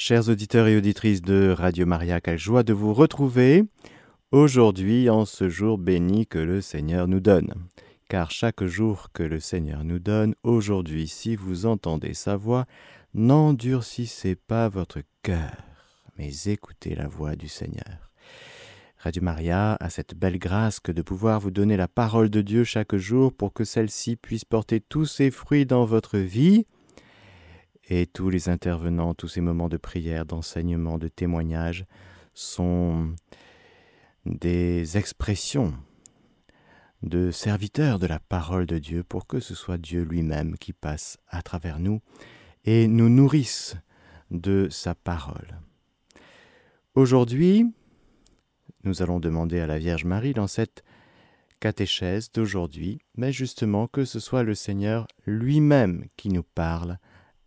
Chers auditeurs et auditrices de Radio Maria, quelle joie de vous retrouver aujourd'hui en ce jour béni que le Seigneur nous donne. Car chaque jour que le Seigneur nous donne, aujourd'hui, si vous entendez sa voix, n'endurcissez pas votre cœur, mais écoutez la voix du Seigneur. Radio Maria a cette belle grâce que de pouvoir vous donner la parole de Dieu chaque jour pour que celle-ci puisse porter tous ses fruits dans votre vie et tous les intervenants, tous ces moments de prière, d'enseignement, de témoignage sont des expressions de serviteurs de la parole de Dieu pour que ce soit Dieu lui-même qui passe à travers nous et nous nourrisse de sa parole. Aujourd'hui, nous allons demander à la Vierge Marie dans cette catéchèse d'aujourd'hui, mais justement que ce soit le Seigneur lui-même qui nous parle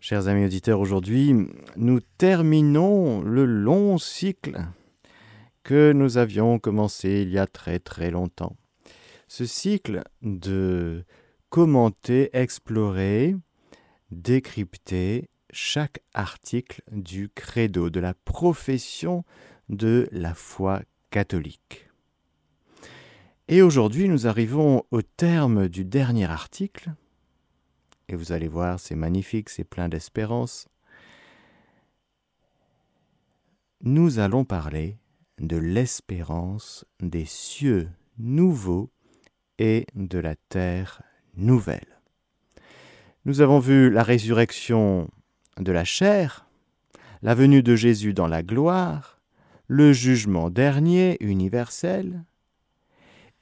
Chers amis auditeurs, aujourd'hui, nous terminons le long cycle que nous avions commencé il y a très très longtemps. Ce cycle de commenter, explorer, décrypter chaque article du credo, de la profession de la foi catholique. Et aujourd'hui, nous arrivons au terme du dernier article, et vous allez voir, c'est magnifique, c'est plein d'espérance. Nous allons parler de l'espérance des cieux nouveaux et de la terre nouvelle. Nous avons vu la résurrection de la chair, la venue de Jésus dans la gloire, le jugement dernier universel,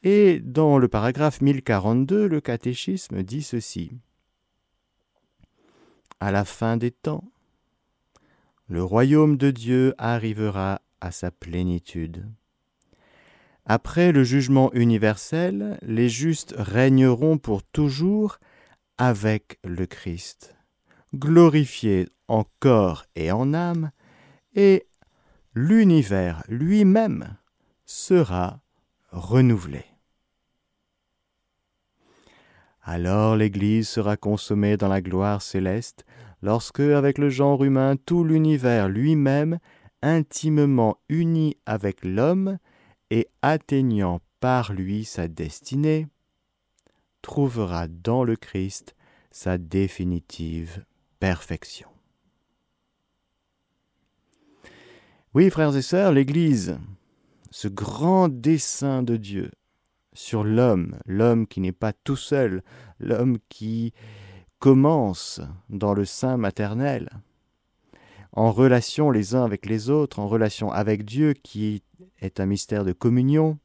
et dans le paragraphe 1042, le catéchisme dit ceci à la fin des temps, le royaume de Dieu arrivera à sa plénitude. Après le jugement universel, les justes régneront pour toujours avec le Christ, glorifiés en corps et en âme, et l'univers lui-même sera renouvelé. Alors l'Église sera consommée dans la gloire céleste, lorsque, avec le genre humain, tout l'univers lui-même, intimement uni avec l'homme et atteignant par lui sa destinée, trouvera dans le Christ sa définitive perfection. Oui, frères et sœurs, l'Église, ce grand dessein de Dieu, sur l'homme, l'homme qui n'est pas tout seul, l'homme qui commence dans le sein maternel, en relation les uns avec les autres, en relation avec Dieu qui est un mystère de communion.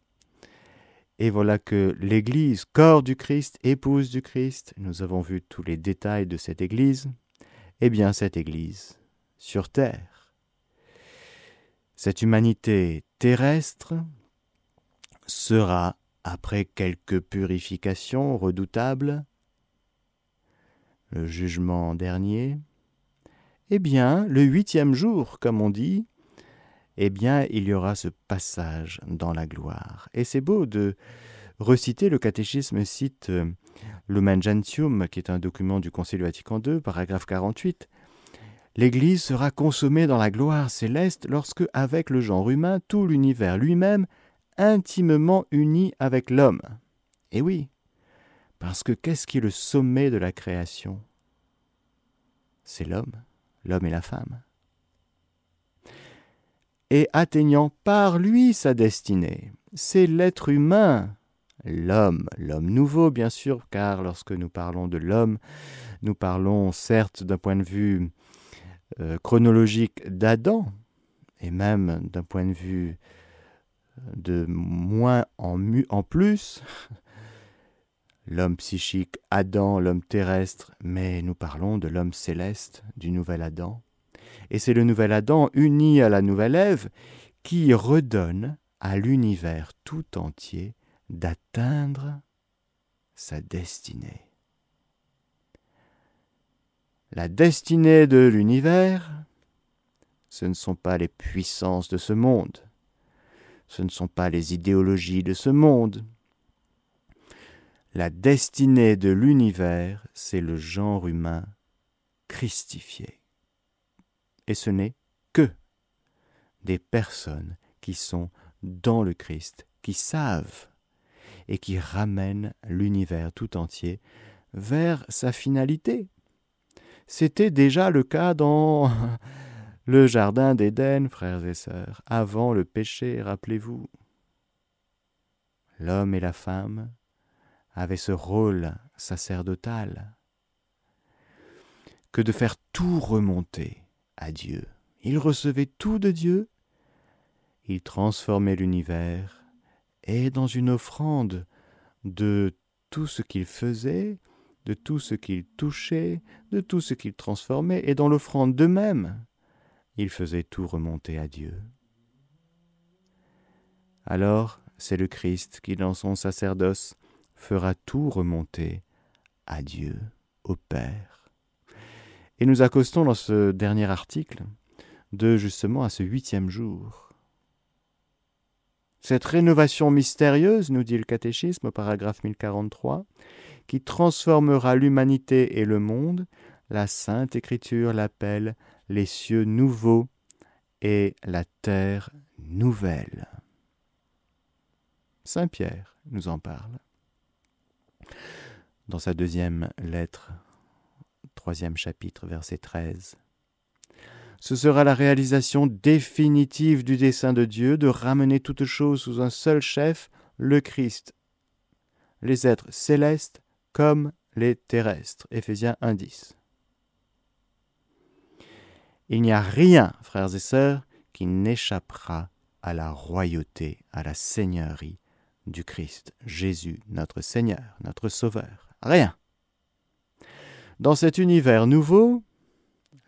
Et voilà que l'Église, corps du Christ, épouse du Christ, nous avons vu tous les détails de cette Église, eh bien cette Église, sur terre, cette humanité terrestre sera après quelques purifications redoutables, le jugement dernier, eh bien, le huitième jour, comme on dit, eh bien, il y aura ce passage dans la gloire. Et c'est beau de reciter, le catéchisme cite euh, Lumen Gentium, qui est un document du Concile Vatican II, paragraphe 48. L'Église sera consommée dans la gloire céleste lorsque, avec le genre humain, tout l'univers lui-même intimement uni avec l'homme. Et oui, parce que qu'est-ce qui est le sommet de la création? C'est l'homme, l'homme et la femme. Et atteignant par lui sa destinée, c'est l'être humain, l'homme, l'homme nouveau bien sûr, car lorsque nous parlons de l'homme, nous parlons certes d'un point de vue euh, chronologique d'Adam, et même d'un point de vue de moins en, plus, l'homme psychique Adam, l'homme terrestre, mais nous parlons de l'homme céleste, du nouvel Adam. Et c'est le nouvel Adam uni à la nouvelle Ève qui redonne à l'univers tout entier d'atteindre sa destinée. La destinée de l'univers, ce ne sont pas les puissances de ce monde, ce ne sont pas les idéologies de ce monde. La destinée de l'univers, c'est le genre humain christifié. Et ce n'est que des personnes qui sont dans le Christ, qui savent et qui ramènent l'univers tout entier vers sa finalité. C'était déjà le cas dans le Jardin d'Éden, frères et sœurs, avant le péché, rappelez-vous. L'homme et la femme avaient ce rôle sacerdotal que de faire tout remonter à Dieu. Ils recevaient tout de Dieu, ils transformaient l'univers, et dans une offrande de tout ce qu'ils faisaient, de tout ce qu'ils touchaient, de tout ce qu'ils transformaient, et dans l'offrande d'eux-mêmes, il faisait tout remonter à Dieu. Alors c'est le Christ qui, dans son sacerdoce, fera tout remonter à Dieu, au Père. Et nous accostons dans ce dernier article de justement à ce huitième jour. Cette rénovation mystérieuse, nous dit le catéchisme au paragraphe 1043, qui transformera l'humanité et le monde, la Sainte Écriture l'appelle les cieux nouveaux et la terre nouvelle. Saint Pierre nous en parle. Dans sa deuxième lettre, troisième chapitre, verset 13. Ce sera la réalisation définitive du dessein de Dieu de ramener toutes choses sous un seul chef, le Christ, les êtres célestes comme les terrestres. Éphésiens 1.10. Il n'y a rien, frères et sœurs, qui n'échappera à la royauté, à la seigneurie du Christ, Jésus, notre Seigneur, notre Sauveur. Rien. Dans cet univers nouveau,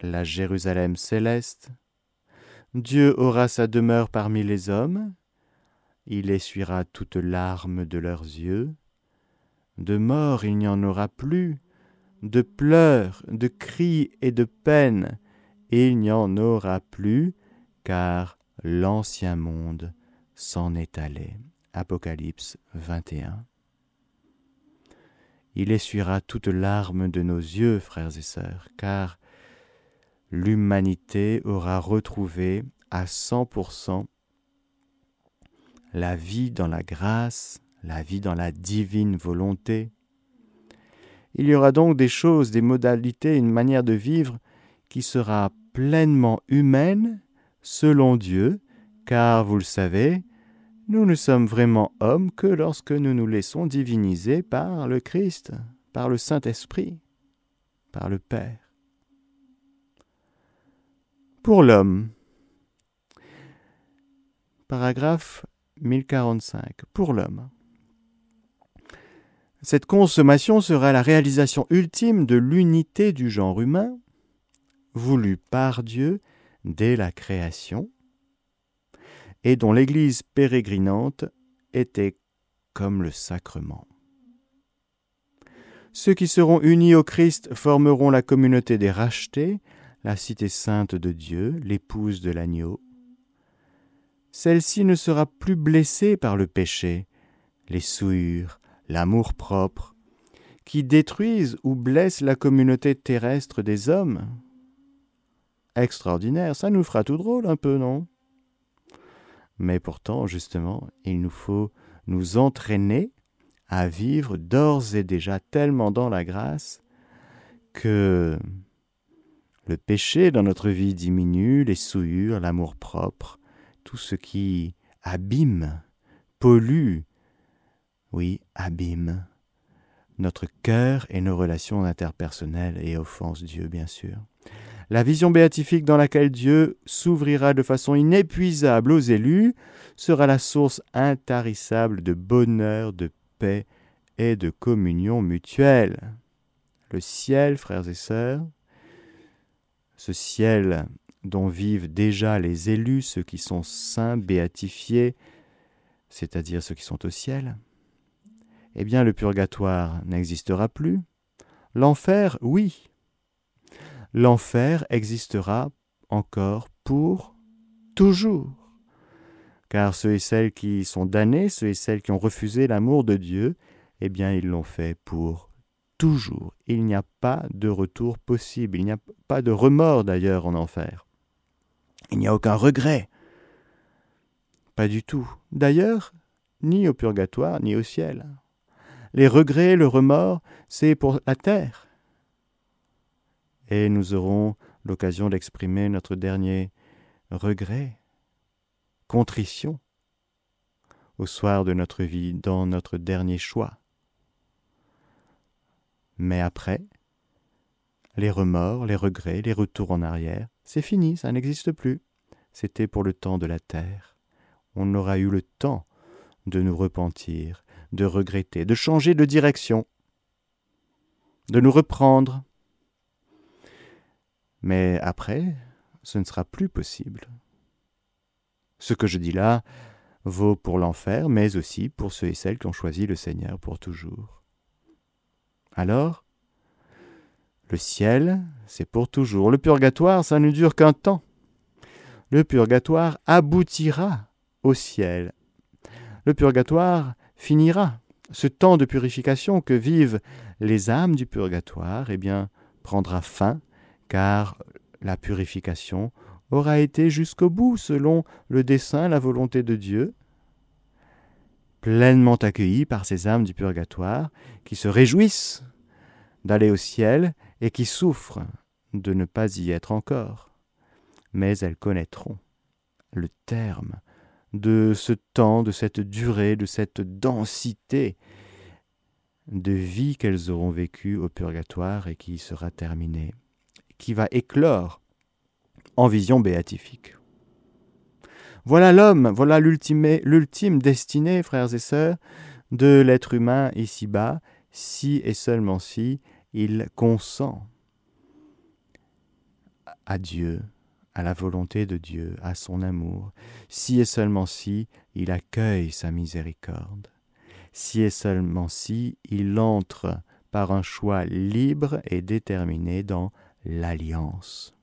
la Jérusalem céleste, Dieu aura sa demeure parmi les hommes, il essuiera toutes larmes de leurs yeux, de mort il n'y en aura plus, de pleurs, de cris et de peines, il n'y en aura plus, car l'ancien monde s'en est allé. Apocalypse 21. Il essuiera toute larme de nos yeux, frères et sœurs, car l'humanité aura retrouvé à 100% la vie dans la grâce, la vie dans la divine volonté. Il y aura donc des choses, des modalités, une manière de vivre qui sera pleinement humaine selon Dieu, car vous le savez, nous ne sommes vraiment hommes que lorsque nous nous laissons diviniser par le Christ, par le Saint-Esprit, par le Père. Pour l'homme, paragraphe 1045, pour l'homme. Cette consommation sera la réalisation ultime de l'unité du genre humain voulu par Dieu dès la création, et dont l'Église pérégrinante était comme le sacrement. Ceux qui seront unis au Christ formeront la communauté des rachetés, la cité sainte de Dieu, l'épouse de l'agneau. Celle-ci ne sera plus blessée par le péché, les souillures, l'amour-propre, qui détruisent ou blessent la communauté terrestre des hommes extraordinaire. Ça nous fera tout drôle un peu, non? Mais pourtant, justement, il nous faut nous entraîner à vivre d'ores et déjà tellement dans la grâce que le péché dans notre vie diminue, les souillures, l'amour-propre, tout ce qui abîme, pollue, oui, abîme notre cœur et nos relations interpersonnelles et offense Dieu, bien sûr. La vision béatifique dans laquelle Dieu s'ouvrira de façon inépuisable aux élus sera la source intarissable de bonheur, de paix et de communion mutuelle. Le ciel, frères et sœurs, ce ciel dont vivent déjà les élus, ceux qui sont saints, béatifiés, c'est-à-dire ceux qui sont au ciel, eh bien le purgatoire n'existera plus. L'enfer, oui. L'enfer existera encore pour toujours. Car ceux et celles qui sont damnés, ceux et celles qui ont refusé l'amour de Dieu, eh bien ils l'ont fait pour toujours. Il n'y a pas de retour possible, il n'y a pas de remords d'ailleurs en enfer. Il n'y a aucun regret. Pas du tout. D'ailleurs, ni au purgatoire, ni au ciel. Les regrets, le remords, c'est pour la terre. Et nous aurons l'occasion d'exprimer notre dernier regret, contrition, au soir de notre vie, dans notre dernier choix. Mais après, les remords, les regrets, les retours en arrière, c'est fini, ça n'existe plus. C'était pour le temps de la terre. On aura eu le temps de nous repentir, de regretter, de changer de direction, de nous reprendre. Mais après, ce ne sera plus possible. Ce que je dis là vaut pour l'enfer, mais aussi pour ceux et celles qui ont choisi le Seigneur pour toujours. Alors, le ciel, c'est pour toujours. Le purgatoire, ça ne dure qu'un temps. Le purgatoire aboutira au ciel. Le purgatoire finira. Ce temps de purification que vivent les âmes du purgatoire, eh bien, prendra fin, car la purification aura été jusqu'au bout selon le dessein, la volonté de Dieu, pleinement accueillis par ces âmes du purgatoire qui se réjouissent d'aller au ciel et qui souffrent de ne pas y être encore. Mais elles connaîtront le terme de ce temps, de cette durée, de cette densité de vie qu'elles auront vécue au purgatoire et qui sera terminée, qui va éclore en vision béatifique. Voilà l'homme, voilà l'ultime destinée, frères et sœurs, de l'être humain ici-bas, si et seulement si il consent à Dieu, à la volonté de Dieu, à son amour, si et seulement si il accueille sa miséricorde, si et seulement si il entre par un choix libre et déterminé dans l'alliance.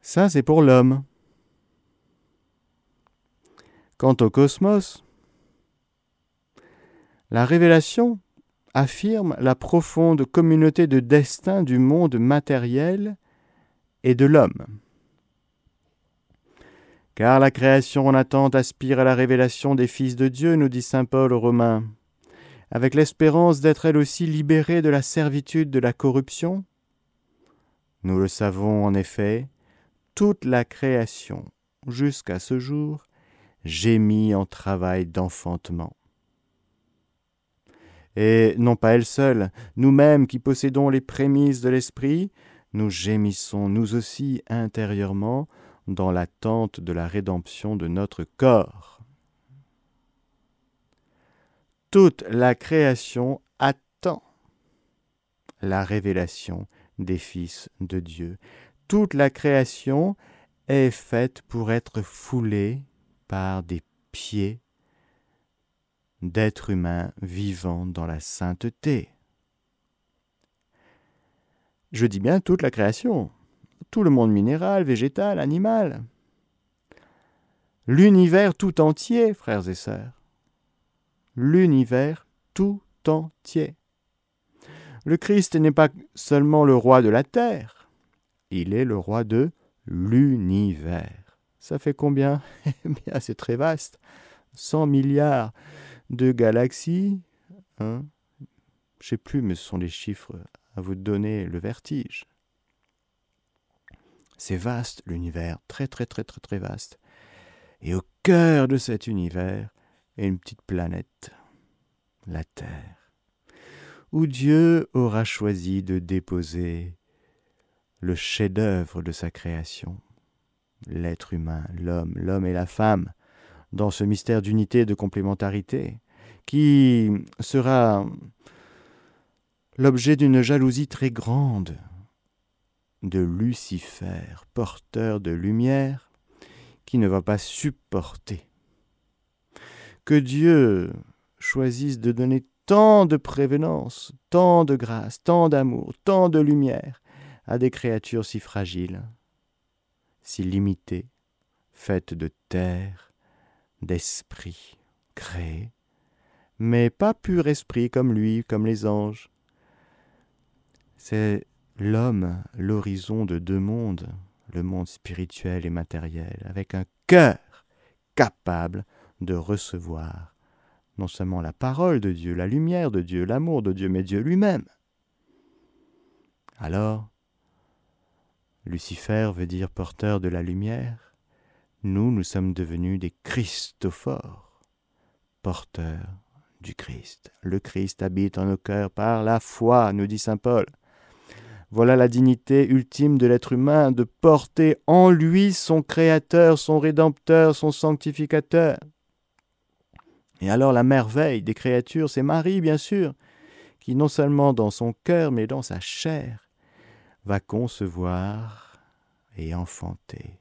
Ça, c'est pour l'homme. Quant au cosmos, la révélation affirme la profonde communauté de destin du monde matériel et de l'homme. Car la création en attente aspire à la révélation des fils de Dieu, nous dit Saint Paul aux Romains, avec l'espérance d'être elle aussi libérée de la servitude de la corruption? Nous le savons en effet, toute la création, jusqu'à ce jour, gémit en travail d'enfantement. Et non pas elle seule, nous-mêmes qui possédons les prémices de l'Esprit, nous gémissons nous aussi intérieurement dans l'attente de la rédemption de notre corps. Toute la création attend la révélation des fils de Dieu toute la création est faite pour être foulée par des pieds d'êtres humains vivant dans la sainteté. Je dis bien toute la création, tout le monde minéral, végétal, animal. L'univers tout entier, frères et sœurs. L'univers tout entier. Le Christ n'est pas seulement le roi de la terre, il est le roi de l'univers. Ça fait combien? Eh bien, c'est très vaste. 100 milliards de galaxies. Hein? Je ne sais plus, mais ce sont les chiffres à vous donner le vertige. C'est vaste l'univers, très très très très très vaste. Et au cœur de cet univers est une petite planète, la Terre, où Dieu aura choisi de déposer le chef-d'œuvre de sa création, l'être humain, l'homme, l'homme et la femme, dans ce mystère d'unité et de complémentarité, qui sera l'objet d'une jalousie très grande de Lucifer, porteur de lumière, qui ne va pas supporter que Dieu choisisse de donner tant de prévenance, tant de grâce, tant d'amour, tant de lumière à des créatures si fragiles, si limitées, faites de terre, d'esprit, créées, mais pas pur esprit comme lui, comme les anges. C'est l'homme, l'horizon de deux mondes, le monde spirituel et matériel, avec un cœur capable de recevoir non seulement la parole de Dieu, la lumière de Dieu, l'amour de Dieu, mais Dieu lui-même. Alors, Lucifer veut dire porteur de la lumière. Nous, nous sommes devenus des Christophores, porteurs du Christ. Le Christ habite en nos cœurs par la foi, nous dit Saint Paul. Voilà la dignité ultime de l'être humain, de porter en lui son Créateur, son Rédempteur, son Sanctificateur. Et alors la merveille des créatures, c'est Marie, bien sûr, qui non seulement dans son cœur, mais dans sa chair, va concevoir et enfanter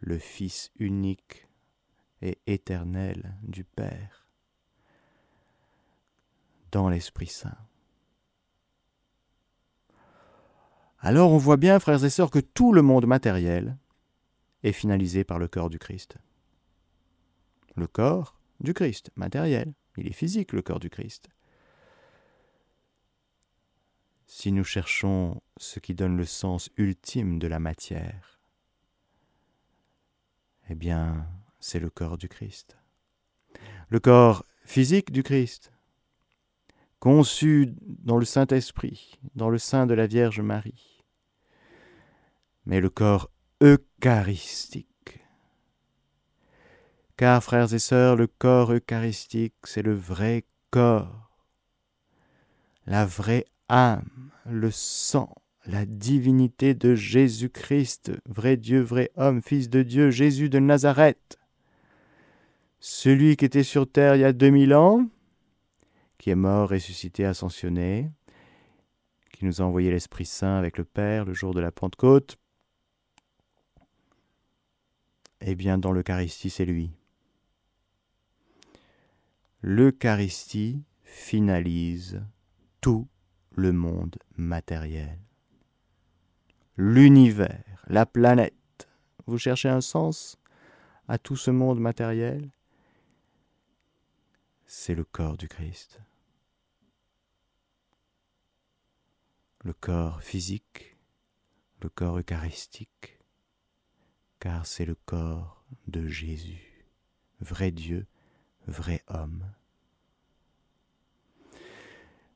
le Fils unique et éternel du Père dans l'Esprit Saint. Alors on voit bien, frères et sœurs, que tout le monde matériel est finalisé par le corps du Christ. Le corps du Christ, matériel, il est physique le corps du Christ. si nous cherchons ce qui donne le sens ultime de la matière, eh bien, c'est le corps du Christ. Le corps physique du Christ, conçu dans le Saint-Esprit, dans le sein de la Vierge Marie, mais le corps eucharistique. Car, frères et sœurs, le corps eucharistique, c'est le vrai corps, la vraie âme, le sang, la divinité de Jésus-Christ, vrai Dieu, vrai homme, Fils de Dieu, Jésus de Nazareth. Celui qui était sur terre il y a 2000 ans, qui est mort, ressuscité, ascensionné, qui nous a envoyé l'Esprit Saint avec le Père le jour de la Pentecôte, eh bien dans l'Eucharistie, c'est lui. L'Eucharistie finalise tout le monde matériel. L'univers, la planète. Vous cherchez un sens à tout ce monde matériel? C'est le corps du Christ. Le corps physique, le corps eucharistique, car c'est le corps de Jésus, vrai Dieu, vrai homme.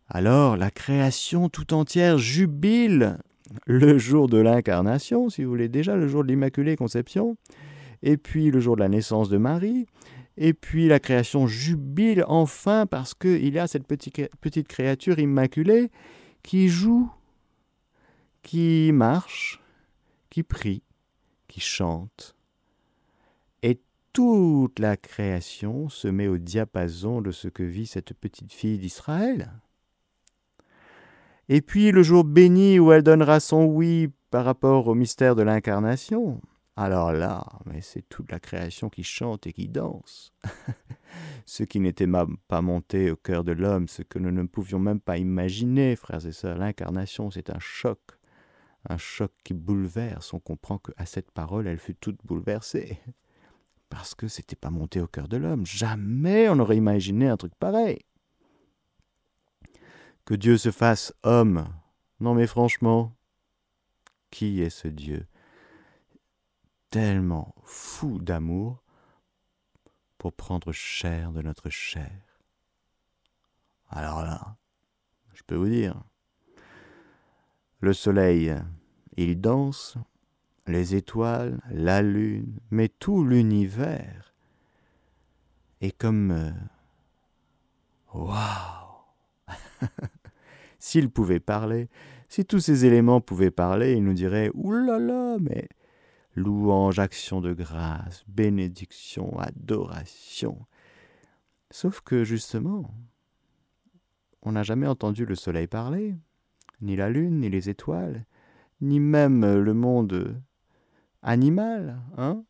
Alors la création tout entière jubile le jour de l'incarnation, si vous voulez, déjà le jour de l'Immaculée Conception, et puis le jour de la naissance de Marie, et puis la création jubile enfin parce qu'il y a cette petite, créature immaculée qui joue, qui marche, qui prie, qui chante. Toute la création se met au diapason de ce que vit cette petite fille d'Israël. Et puis le jour béni où elle donnera son oui par rapport au mystère de l'incarnation. Alors là, mais c'est toute la création qui chante et qui danse. ce qui n'était pas monté au cœur de l'homme, ce que nous ne pouvions même pas imaginer, frères et sœurs. L'incarnation, c'est un choc, un choc qui bouleverse. On comprend qu'à cette parole, elle fut toute bouleversée. Parce que c'était pas monté au cœur de l'homme. Jamais on n'aurait imaginé un truc pareil que Dieu se fasse homme. Non mais franchement, qui est ce Dieu tellement fou d'amour pour prendre chair de notre chair? Alors là, je peux vous dire, le soleil, il danse, les étoiles, la lune, mais tout l'univers est comme... Euh, waouh S'il pouvait parler, si tous ces éléments pouvaient parler, il nous dirait Ouh là là, mais louange, action de grâce, bénédiction, adoration. Sauf que justement, on n'a jamais entendu le soleil parler, ni la lune, ni les étoiles, ni même le monde animal, hein,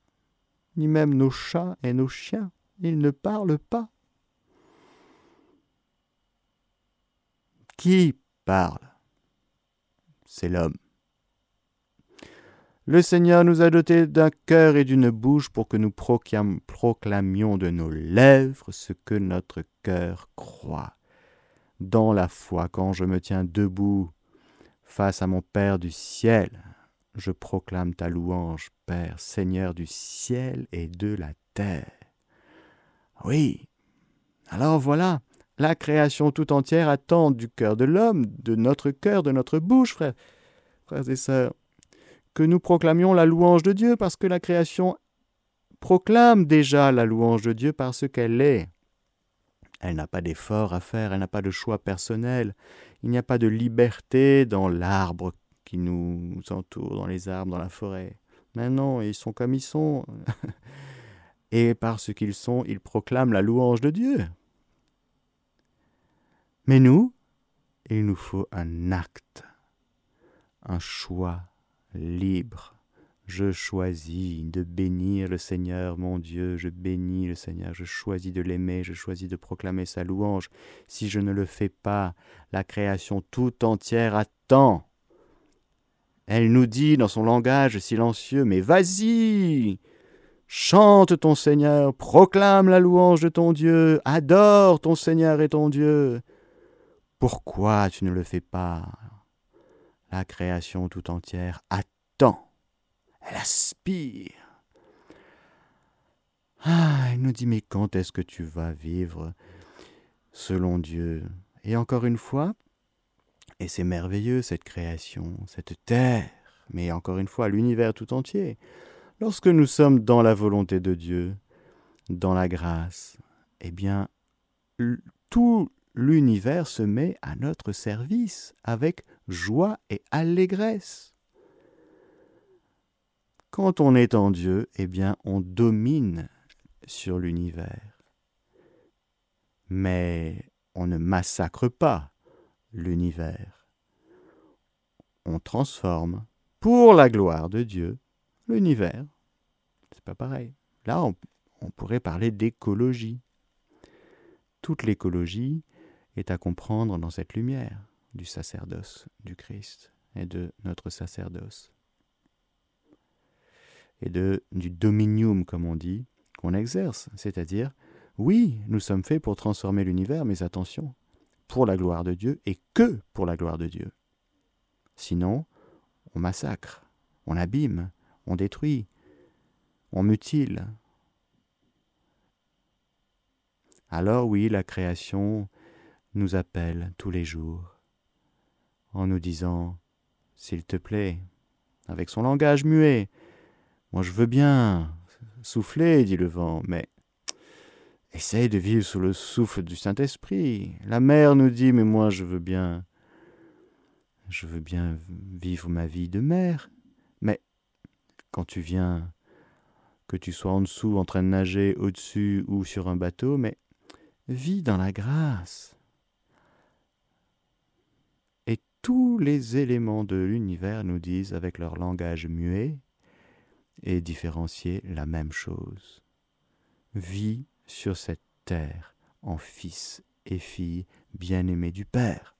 ni même nos chats et nos chiens. Ils ne parlent pas. Qui parle? C'est l'homme. Le Seigneur nous a dotés d'un cœur et d'une bouche pour que nous proclamions de nos lèvres ce que notre cœur croit. Dans la foi, quand je me tiens debout face à mon Père du ciel, je proclame ta louange, Père, Seigneur du ciel et de la terre. Oui. Alors voilà, la création tout entière attend du cœur de l'homme, de notre cœur, de notre bouche, frères, et sœurs, que nous proclamions la louange de Dieu, parce que la création proclame déjà la louange de Dieu parce qu'elle est. Elle n'a pas d'effort à faire, elle n'a pas de choix personnel, il n'y a pas de liberté dans l'arbre qui nous entoure, dans les arbres, dans la forêt. Maintenant, ils sont comme ils sont. Et parce qu'ils sont, ils proclament la louange de Dieu. Mais nous, il nous faut un acte, un choix libre. Je choisis de bénir le Seigneur, mon Dieu, je bénis le Seigneur, je choisis de l'aimer, je choisis de proclamer sa louange. Si je ne le fais pas, la création tout entière attend. Elle nous dit dans son langage silencieux, mais vas-y, chante ton Seigneur, proclame la louange de ton Dieu, adore ton Seigneur et ton Dieu. Pourquoi tu ne le fais pas? La création tout entière attend, elle aspire. Ah, elle nous dit, mais quand est-ce que tu vas vivre selon Dieu? Et encore une fois, et c'est merveilleux cette création, cette terre, mais encore une fois l'univers tout entier. Lorsque nous sommes dans la volonté de Dieu, dans la grâce, eh bien, tout l'univers se met à notre service avec joie et allégresse. Quand on est en Dieu, eh bien, on domine sur l'univers. Mais on ne massacre pas l'univers. On transforme, pour la gloire de Dieu, l'univers. C'est pas pareil. Là, on, pourrait parler d'écologie. Toute l'écologie est à comprendre dans cette lumière du sacerdoce du Christ et de notre sacerdoce. Et de, du dominium, comme on dit, qu'on exerce. C'est-à-dire, oui, nous sommes faits pour transformer l'univers, mais attention, pour la gloire de Dieu et que pour la gloire de Dieu. Sinon, on massacre, on abîme, on détruit, on mutile. Alors oui, la création nous appelle tous les jours en nous disant, s'il te plaît, avec son langage muet, moi je veux bien souffler, dit le vent, mais Essaye de vivre sous le souffle du Saint-Esprit. La mère nous dit, mais moi je veux bien, je veux bien vivre ma vie de mère. Mais quand tu viens, que tu sois en dessous, en train de nager, au-dessus ou sur un bateau, mais vis dans la grâce. Et tous les éléments de l'univers nous disent, avec leur langage muet et différencié, la même chose. Vis sur cette terre en fils et filles bien-aimés du Père.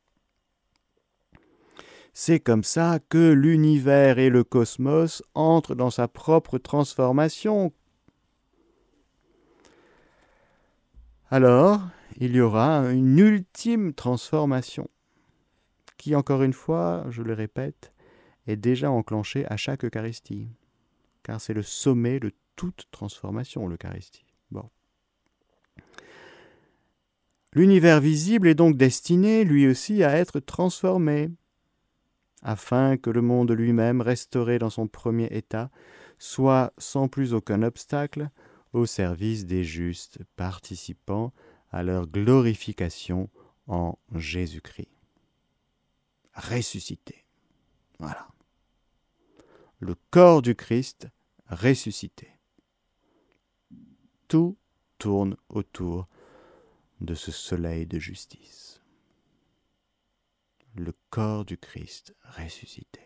C'est comme ça que l'univers et le cosmos entrent dans sa propre transformation. Alors, il y aura une ultime transformation, qui, encore une fois, je le répète, est déjà enclenchée à chaque Eucharistie, car c'est le sommet de toute transformation, l'Eucharistie. Bon. L'univers visible est donc destiné, lui aussi, à être transformé, afin que le monde lui-même, restauré dans son premier état, soit sans plus aucun obstacle au service des justes, participant à leur glorification en Jésus-Christ. Ressuscité. Voilà. Le corps du Christ ressuscité. Tout tourne autour de ce soleil de justice. Le corps du Christ ressuscité.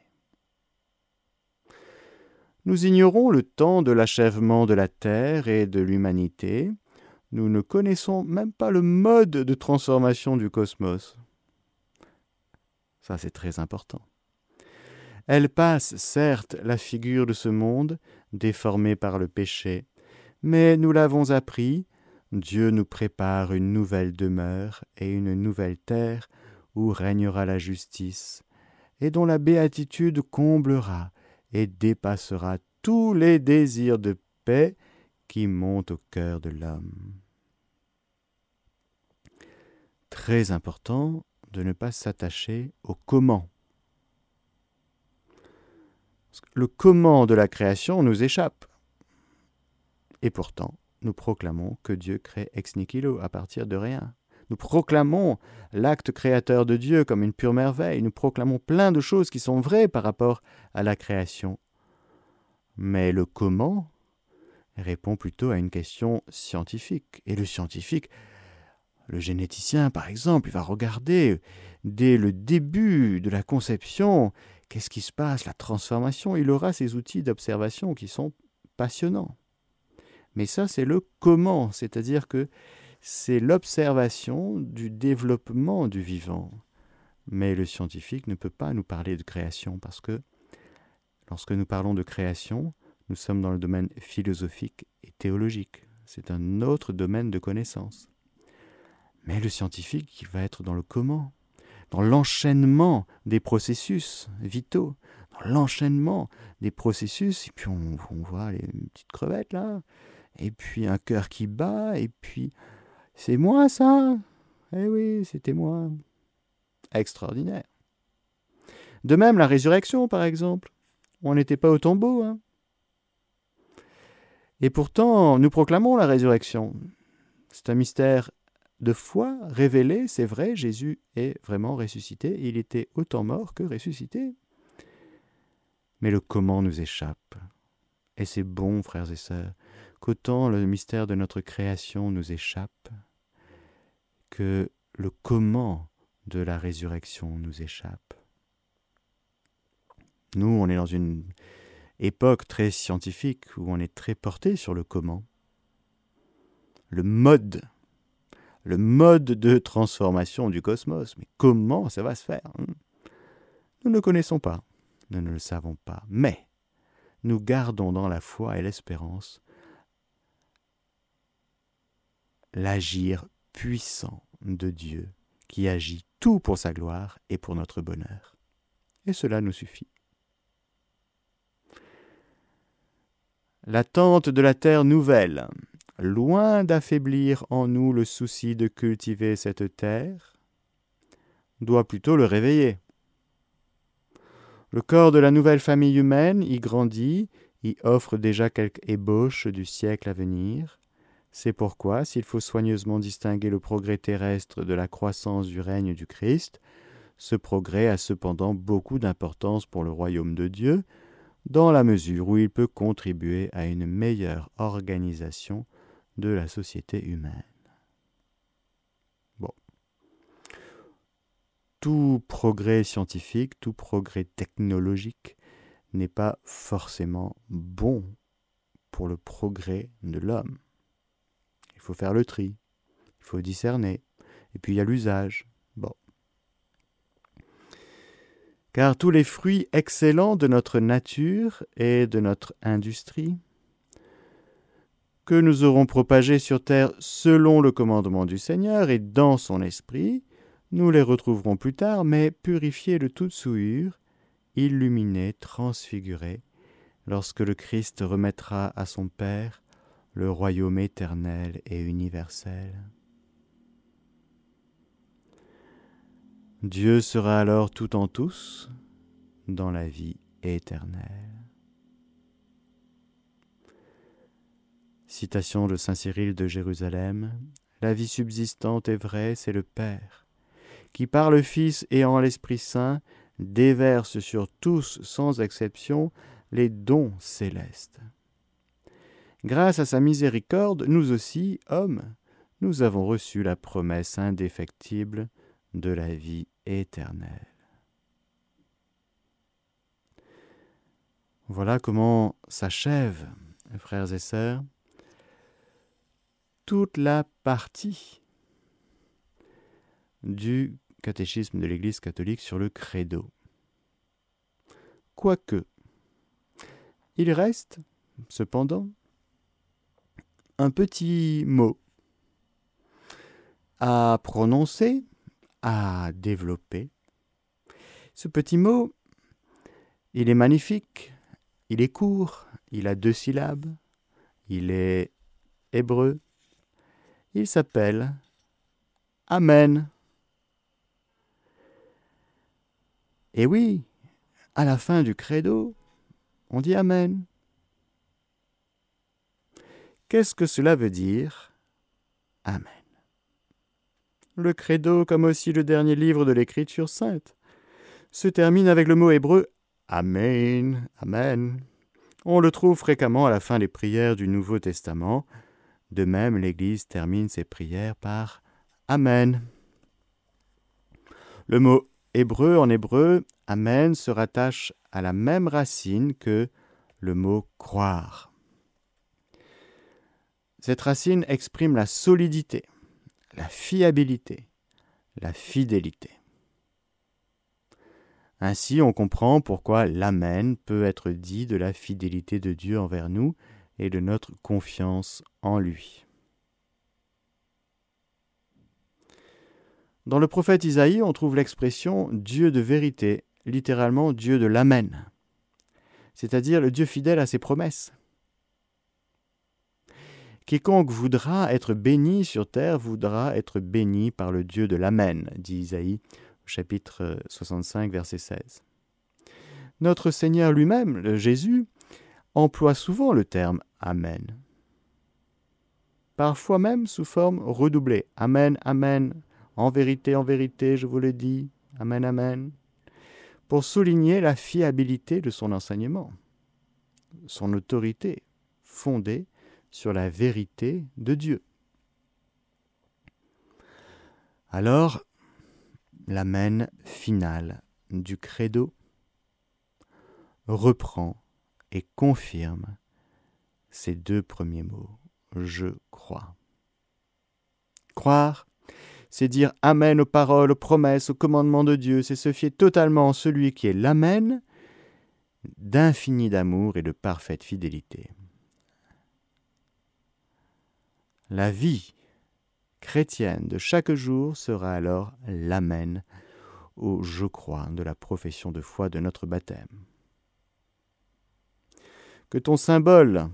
Nous ignorons le temps de l'achèvement de la Terre et de l'humanité. Nous ne connaissons même pas le mode de transformation du cosmos. Ça, c'est très important. Elle passe, certes, la figure de ce monde, déformé par le péché, mais nous l'avons appris, Dieu nous prépare une nouvelle demeure et une nouvelle terre où régnera la justice, et dont la béatitude comblera et dépassera tous les désirs de paix qui montent au cœur de l'homme. Très important de ne pas s'attacher au comment. Le comment de la création nous échappe. Et pourtant, nous proclamons que Dieu crée ex nihilo à partir de rien. Nous proclamons l'acte créateur de Dieu comme une pure merveille. Nous proclamons plein de choses qui sont vraies par rapport à la création. Mais le comment répond plutôt à une question scientifique. Et le scientifique, le généticien par exemple, il va regarder dès le début de la conception qu'est-ce qui se passe, la transformation. Il aura ses outils d'observation qui sont passionnants. Mais ça, c'est le comment, c'est-à-dire que c'est l'observation du développement du vivant. Mais le scientifique ne peut pas nous parler de création parce que lorsque nous parlons de création, nous sommes dans le domaine philosophique et théologique. C'est un autre domaine de connaissance. Mais le scientifique va être dans le comment, dans l'enchaînement des processus vitaux, dans l'enchaînement des processus, et puis on voit les petites crevettes là, et puis un cœur qui bat, et puis c'est moi ça Eh oui, c'était moi. Extraordinaire. De même, la résurrection, par exemple. On n'était pas au tombeau. Hein. Et pourtant, nous proclamons la résurrection. C'est un mystère de foi révélé, c'est vrai, Jésus est vraiment ressuscité, il était autant mort que ressuscité. Mais le comment nous échappe. Et c'est bon, frères et sœurs, qu'autant le mystère de notre création nous échappe, que le comment de la résurrection nous échappe. Nous, on est dans une époque très scientifique où on est très porté sur le comment. Le mode, le mode de transformation du cosmos. Mais comment ça va se faire hein? Nous ne le connaissons pas, nous ne le savons pas. Mais nous gardons dans la foi et l'espérance l'agir puissant de Dieu qui agit tout pour sa gloire et pour notre bonheur. Et cela nous suffit. L'attente de la terre nouvelle, loin d'affaiblir en nous le souci de cultiver cette terre, doit plutôt le réveiller. Le corps de la nouvelle famille humaine y grandit, y offre déjà quelques ébauches du siècle à venir, c'est pourquoi, s'il faut soigneusement distinguer le progrès terrestre de la croissance du règne du Christ, ce progrès a cependant beaucoup d'importance pour le royaume de Dieu, dans la mesure où il peut contribuer à une meilleure organisation de la société humaine. Bon. Tout progrès scientifique, tout progrès technologique n'est pas forcément bon pour le progrès de l'homme. Il faut faire le tri, il faut discerner, et puis il y a l'usage. Bon. Car tous les fruits excellents de notre nature et de notre industrie, que nous aurons propagés sur terre selon le commandement du Seigneur et dans son esprit, nous les retrouverons plus tard, mais purifiés de toute souillure, illuminés, transfigurés, lorsque le Christ remettra à son Père le royaume éternel et universel. Dieu sera alors tout en tous dans la vie éternelle. Citation de Saint Cyril de Jérusalem. La vie subsistante est vraie, c'est le Père, qui par le Fils et en l'Esprit Saint déverse sur tous sans exception les dons célestes. Grâce à sa miséricorde, nous aussi, hommes, nous avons reçu la promesse indéfectible de la vie éternelle. Voilà comment s'achève, frères et sœurs, toute la partie du catéchisme de l'Église catholique sur le credo. Quoique, il reste, cependant, un petit mot à prononcer, à développer. Ce petit mot, il est magnifique, il est court, il a deux syllabes, il est hébreu, il s'appelle Amen. Et oui, à la fin du credo, on dit Amen. Qu'est-ce que cela veut dire? Amen. Le credo, comme aussi le dernier livre de l'Écriture sainte, se termine avec le mot hébreu Amen, Amen. On le trouve fréquemment à la fin des prières du Nouveau Testament. De même, l'Église termine ses prières par Amen. Le mot hébreu en hébreu, Amen, se rattache à la même racine que le mot croire. Cette racine exprime la solidité, la fiabilité, la fidélité. Ainsi, on comprend pourquoi l'Amen peut être dit de la fidélité de Dieu envers nous et de notre confiance en lui. Dans le prophète Isaïe, on trouve l'expression Dieu de vérité, littéralement Dieu de l'Amen, c'est-à-dire le Dieu fidèle à ses promesses. Quiconque voudra être béni sur terre voudra être béni par le Dieu de l'Amen, dit Isaïe, chapitre 65, verset 16. Notre Seigneur lui-même, Jésus, emploie souvent le terme Amen. Parfois même sous forme redoublée. Amen, Amen. En vérité, en vérité, je vous le dis. Amen, Amen. Pour souligner la fiabilité de son enseignement, son autorité fondée sur la vérité de Dieu. Alors, l'amen final du credo reprend et confirme ces deux premiers mots. Je crois. Croire, c'est dire Amen aux paroles, aux promesses, aux commandements de Dieu, c'est se fier totalement en celui qui est l'Amen d'infini d'amour et de parfaite fidélité. La vie chrétienne de chaque jour sera alors l'Amen au je crois de la profession de foi de notre baptême. Que ton symbole,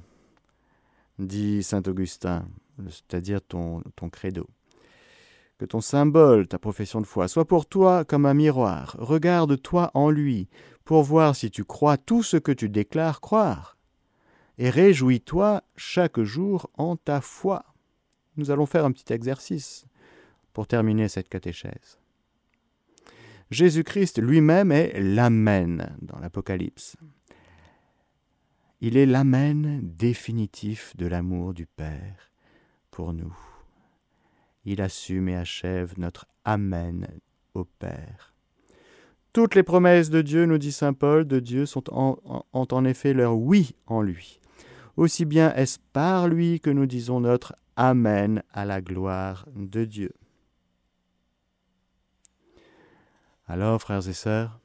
dit saint Augustin, c'est-à-dire ton, ton credo, que ton symbole, ta profession de foi, soit pour toi comme un miroir. Regarde-toi en lui pour voir si tu crois tout ce que tu déclares croire. Et réjouis-toi chaque jour en ta foi. Nous allons faire un petit exercice pour terminer cette catéchèse. Jésus-Christ lui-même est l'Amen dans l'Apocalypse. Il est l'Amen définitif de l'amour du Père pour nous. Il assume et achève notre Amen au Père. Toutes les promesses de Dieu, nous dit Saint Paul, de Dieu ont en effet leur oui en lui. Aussi bien est-ce par lui que nous disons notre Amen à la gloire de Dieu. Alors, frères et sœurs,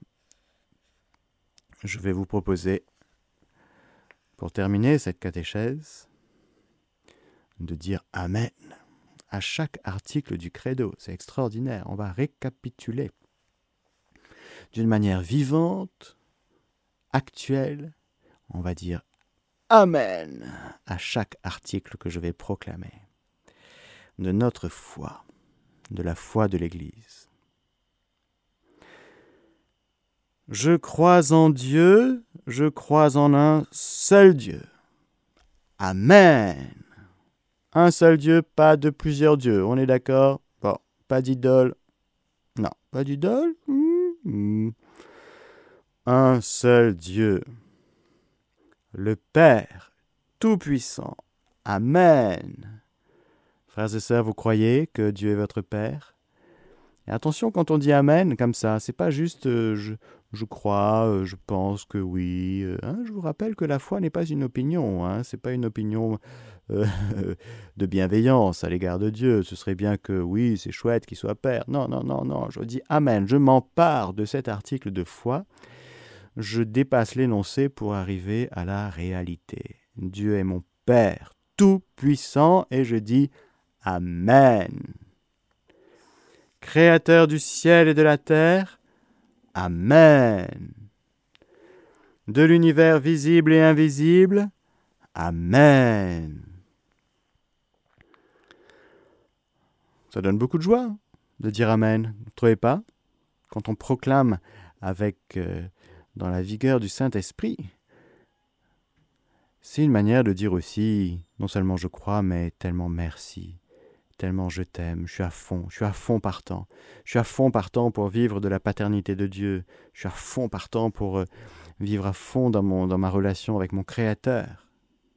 je vais vous proposer, pour terminer cette catéchèse, de dire Amen à chaque article du credo. C'est extraordinaire. On va récapituler d'une manière vivante, actuelle. On va dire Amen à chaque article que je vais proclamer de notre foi, de la foi de l'Église. Je crois en Dieu, je crois en un seul Dieu. Amen. Un seul Dieu, pas de plusieurs dieux. On est d'accord? Bon, pas d'idole. Non, pas d'idole? Hmm. Un seul Dieu le Père Tout-Puissant. Amen. Frères et sœurs, vous croyez que Dieu est votre Père? Et attention, quand on dit Amen comme ça, c'est pas juste euh, je crois, euh, je pense que oui. Euh, hein, je vous rappelle que la foi n'est pas une opinion, hein, c'est pas une opinion de bienveillance à l'égard de Dieu. Ce serait bien que oui, c'est chouette qu'il soit Père. Non, non, non, non. Je dis Amen. Je m'empare de cet article de foi. Je dépasse l'énoncé pour arriver à la réalité. Dieu est mon Père tout-puissant et je dis Amen. Créateur du ciel et de la terre, Amen. De l'univers visible et invisible, Amen. Ça donne beaucoup de joie hein, de dire Amen, vous ne trouvez pas? Quand on proclame avec euh, dans la vigueur du Saint-Esprit, c'est une manière de dire aussi, non seulement je crois, mais tellement merci tellement je t'aime, je suis à fond, je suis à fond partant. Je suis à fond partant pour vivre de la paternité de Dieu. Je suis à fond partant pour euh, vivre à fond dans, ma relation avec mon Créateur,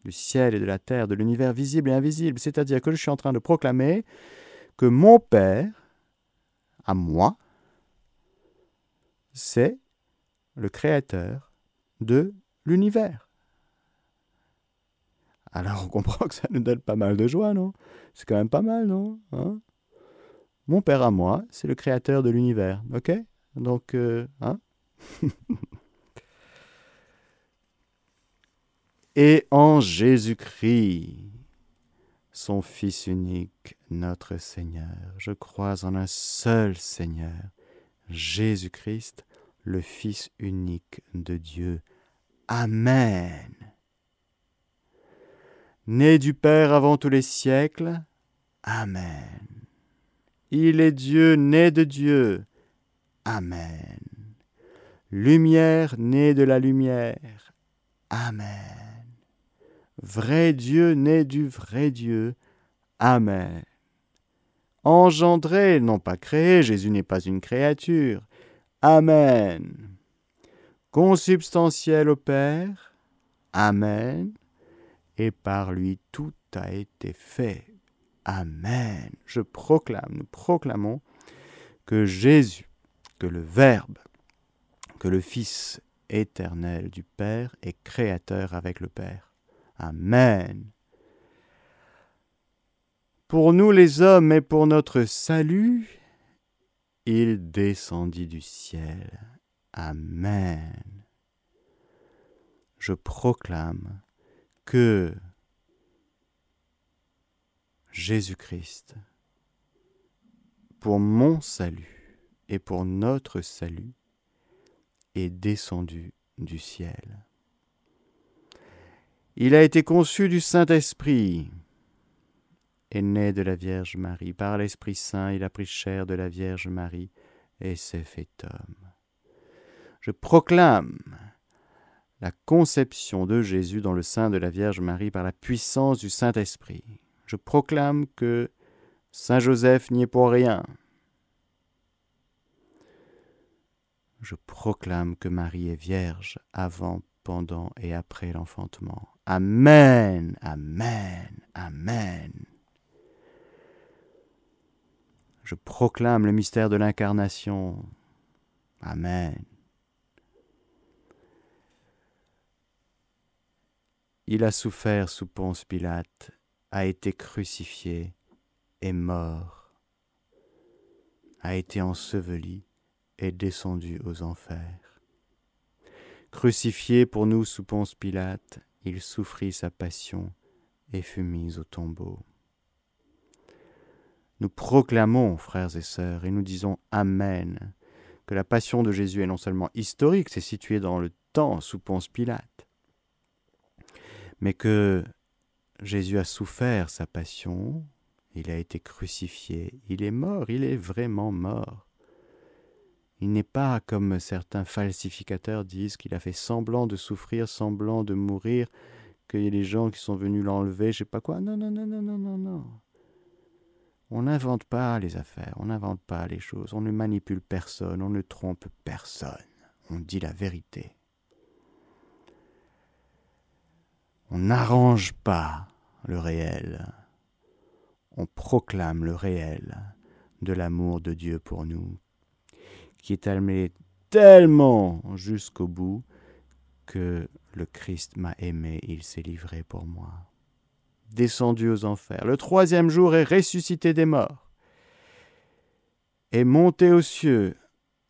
du ciel et de la terre, de l'univers visible et invisible. C'est-à-dire que je suis en train de proclamer que mon Père, à moi, c'est le Créateur de l'univers. Alors on comprend que ça nous donne pas mal de joie, non? C'est quand même pas mal, non? Hein? Mon père à moi, c'est le créateur de l'univers, ok? Donc, euh, hein? Et en Jésus-Christ, son Fils unique, notre Seigneur. Je crois en un seul Seigneur, Jésus-Christ, le Fils unique de Dieu. Amen né du Père avant tous les siècles. Amen. Il est Dieu, né de Dieu. Amen. Lumière, né de la lumière. Amen. Vrai Dieu, né du vrai Dieu. Amen. Engendré, non pas créé, Jésus n'est pas une créature. Amen. Consubstantiel au Père. Amen et par lui tout a été fait. Amen. Je proclame, nous proclamons que Jésus, que le Verbe, que le Fils éternel du Père est créateur avec le Père. Amen. Pour nous les hommes et pour notre salut, il descendit du ciel. Amen. Je proclame que Jésus-Christ, pour mon salut et pour notre salut, est descendu du ciel. Il a été conçu du Saint-Esprit, est né de la Vierge Marie. Par l'Esprit Saint, il a pris chair de la Vierge Marie et s'est fait homme. Je proclame la conception de Jésus dans le sein de la Vierge Marie par la puissance du Saint-Esprit. Je proclame que Saint Joseph n'y est pour rien. Je proclame que Marie est vierge avant, pendant et après l'enfantement. Amen, Amen, Amen. Je proclame le mystère de l'incarnation. Amen. Il a souffert sous Ponce Pilate, a été crucifié, est mort, a été enseveli et descendu aux enfers. Crucifié pour nous sous Ponce Pilate, il souffrit sa passion et fut mis au tombeau. Nous proclamons, frères et sœurs, et nous disons Amen, que la passion de Jésus est non seulement historique, c'est situé dans le temps sous Ponce Pilate, mais que Jésus a souffert sa passion, il a été crucifié, il est mort, il est vraiment mort. Il n'est pas comme certains falsificateurs disent qu'il a fait semblant de souffrir, semblant de mourir, qu'il y a des gens qui sont venus l'enlever, je sais pas quoi. Non, non, non, non, non, non, non. On n'invente pas les affaires, on n'invente pas les choses, on ne manipule personne, on ne trompe personne, on dit la vérité. On n'arrange pas le réel, on proclame le réel de l'amour de Dieu pour nous, qui est tellement jusqu'au bout que le Christ m'a aimé, il s'est livré pour moi. Descendu aux enfers, le troisième jour est ressuscité des morts, est monté aux cieux,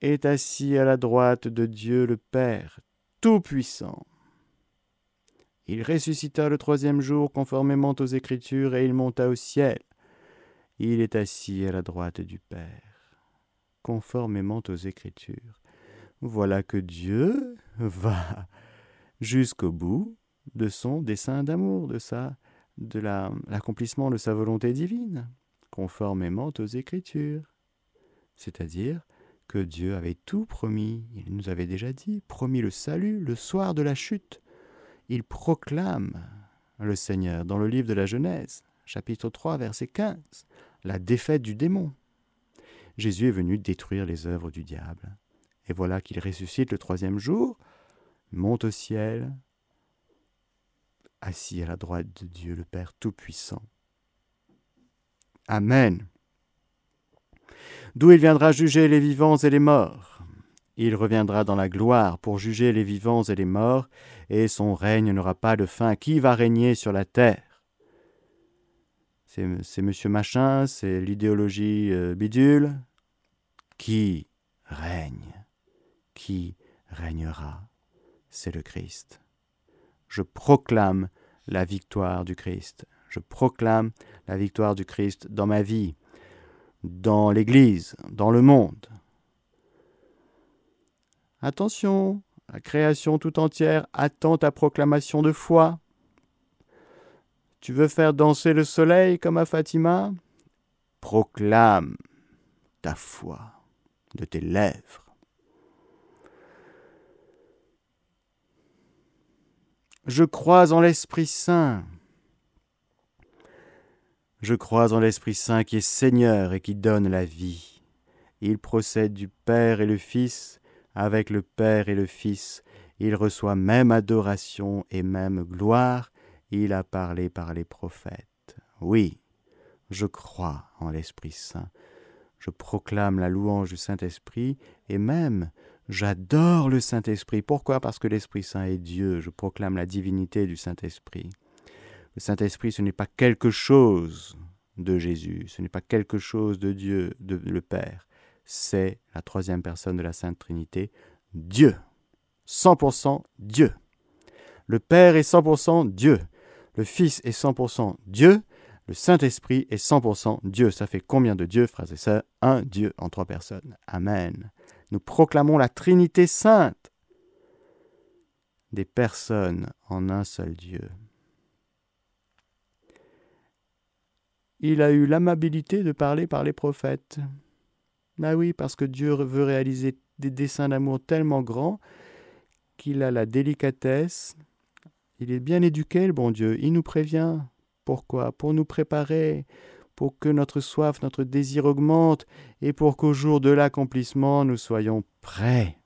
est assis à la droite de Dieu le Père Tout-Puissant. Il ressuscita le troisième jour conformément aux Écritures et il monta au ciel. Il est assis à la droite du Père, conformément aux Écritures. Voilà que Dieu va jusqu'au bout de son dessein d'amour, de sa, de l'accomplissement de sa volonté divine, conformément aux Écritures. C'est-à-dire que Dieu avait tout promis, il nous avait déjà dit, promis le salut le soir de la chute. Il proclame le Seigneur dans le livre de la Genèse, chapitre 3, verset 15, la défaite du démon. Jésus est venu détruire les œuvres du diable. Et voilà qu'il ressuscite le troisième jour, monte au ciel, assis à la droite de Dieu le Père Tout-Puissant. Amen. D'où il viendra juger les vivants et les morts? Il reviendra dans la gloire pour juger les vivants et les morts, et son règne n'aura pas de fin. Qui va régner sur la terre? C'est monsieur machin, c'est l'idéologie euh, bidule. Qui règne? Qui régnera? C'est le Christ. Je proclame la victoire du Christ. Je proclame la victoire du Christ dans ma vie, dans l'Église, dans le monde. Attention, la création tout entière attend ta proclamation de foi. Tu veux faire danser le soleil comme à Fatima? Proclame ta foi de tes lèvres. Je crois en l'Esprit Saint. Je crois en l'Esprit Saint qui est Seigneur et qui donne la vie. Il procède du Père et le Fils, avec le Père et le Fils. Il reçoit même adoration et même gloire. Il a parlé par les prophètes. Oui, je crois en l'Esprit Saint. Je proclame la louange du Saint-Esprit et même j'adore le Saint-Esprit. Pourquoi? Parce que l'Esprit Saint est Dieu. Je proclame la divinité du Saint-Esprit. Le Saint-Esprit, ce n'est pas quelque chose de Jésus, ce n'est pas quelque chose de Dieu, de le Père. C'est la troisième personne de la Sainte Trinité, Dieu. 100% Dieu. Le Père est 100% Dieu. Le Fils est 100% Dieu. Le Saint-Esprit est 100% Dieu. Ça fait combien de dieux, frères et sœurs? Un Dieu en trois personnes. Amen. Nous proclamons la Trinité sainte. Des personnes en un seul Dieu. il a eu l'amabilité de parler par les prophètes. Ben oui, parce que Dieu veut réaliser des desseins d'amour tellement grands qu'il a la délicatesse. Il est bien éduqué, le bon Dieu. Il nous prévient. Pourquoi? Pour nous préparer, pour que notre soif, notre désir augmente, et pour qu'au jour de l'accomplissement, nous soyons prêts.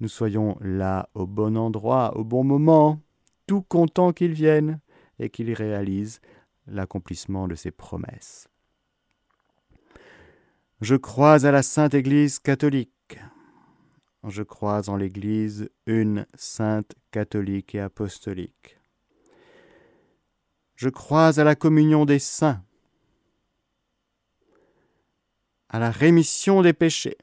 Nous soyons là au bon endroit, au bon moment, tout content qu'il vienne et qu'il réalise l'accomplissement de ses promesses. Je crois à la Sainte Église catholique. Je crois en l'Église une sainte catholique et apostolique. Je crois à la communion des saints, à la rémission des péchés.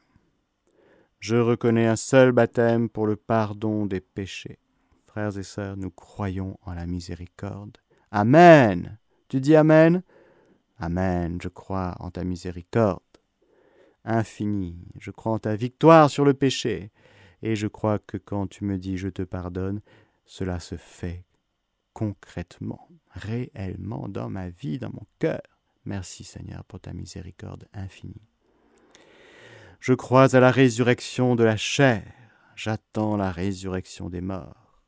Je reconnais un seul baptême pour le pardon des péchés. Frères et sœurs, nous croyons en la miséricorde. Amen. Tu dis Amen? Amen, je crois en ta miséricorde je crois en ta victoire sur le péché, et je crois que quand tu me dis je te pardonne, cela se fait concrètement, réellement dans ma vie, dans mon cœur. Merci Seigneur pour ta miséricorde infinie. Je crois à la résurrection de la chair, j'attends la résurrection des morts.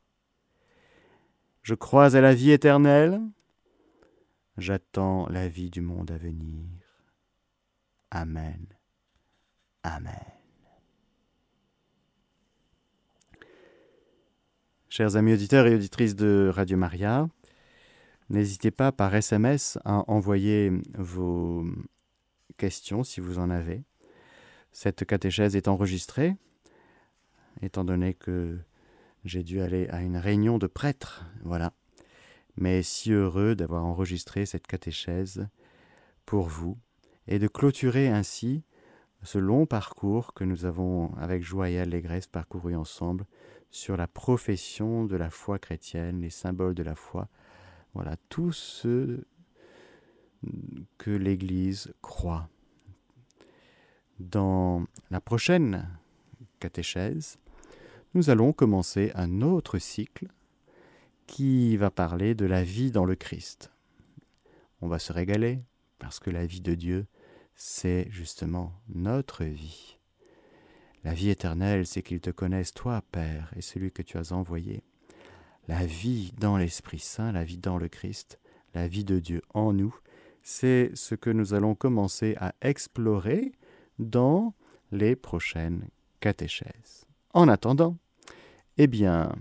Je crois à la vie éternelle, J'attends la vie du monde à venir. Amen. Amen. Chers amis auditeurs et auditrices de Radio Maria, n'hésitez pas par SMS à envoyer vos questions si vous en avez. Cette catéchèse est enregistrée. étant donné que j'ai dû aller à une réunion de prêtres, voilà. Mais si heureux d'avoir enregistré cette catéchèse pour vous et de clôturer ainsi ce long parcours que nous avons avec joie et allégresse parcouru ensemble sur la profession de la foi chrétienne, les symboles de la foi, voilà tout ce que l'Église croit. Dans la prochaine catéchèse, nous allons commencer un autre cycle qui va parler de la vie dans le Christ. On va se régaler parce que la vie de Dieu, c'est justement notre vie. La vie éternelle, c'est qu'ils te connaissent, toi, Père, et celui que tu as envoyé. La vie dans l'Esprit Saint, la vie dans le Christ, la vie de Dieu en nous, c'est ce que nous allons commencer à explorer dans les prochaines catéchèses. En attendant, eh bien,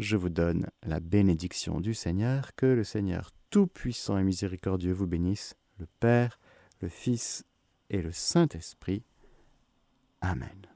je vous donne la bénédiction du Seigneur, que le Seigneur Tout-Puissant et Miséricordieux vous bénisse, le Père, le Fils et le Saint-Esprit. Amen.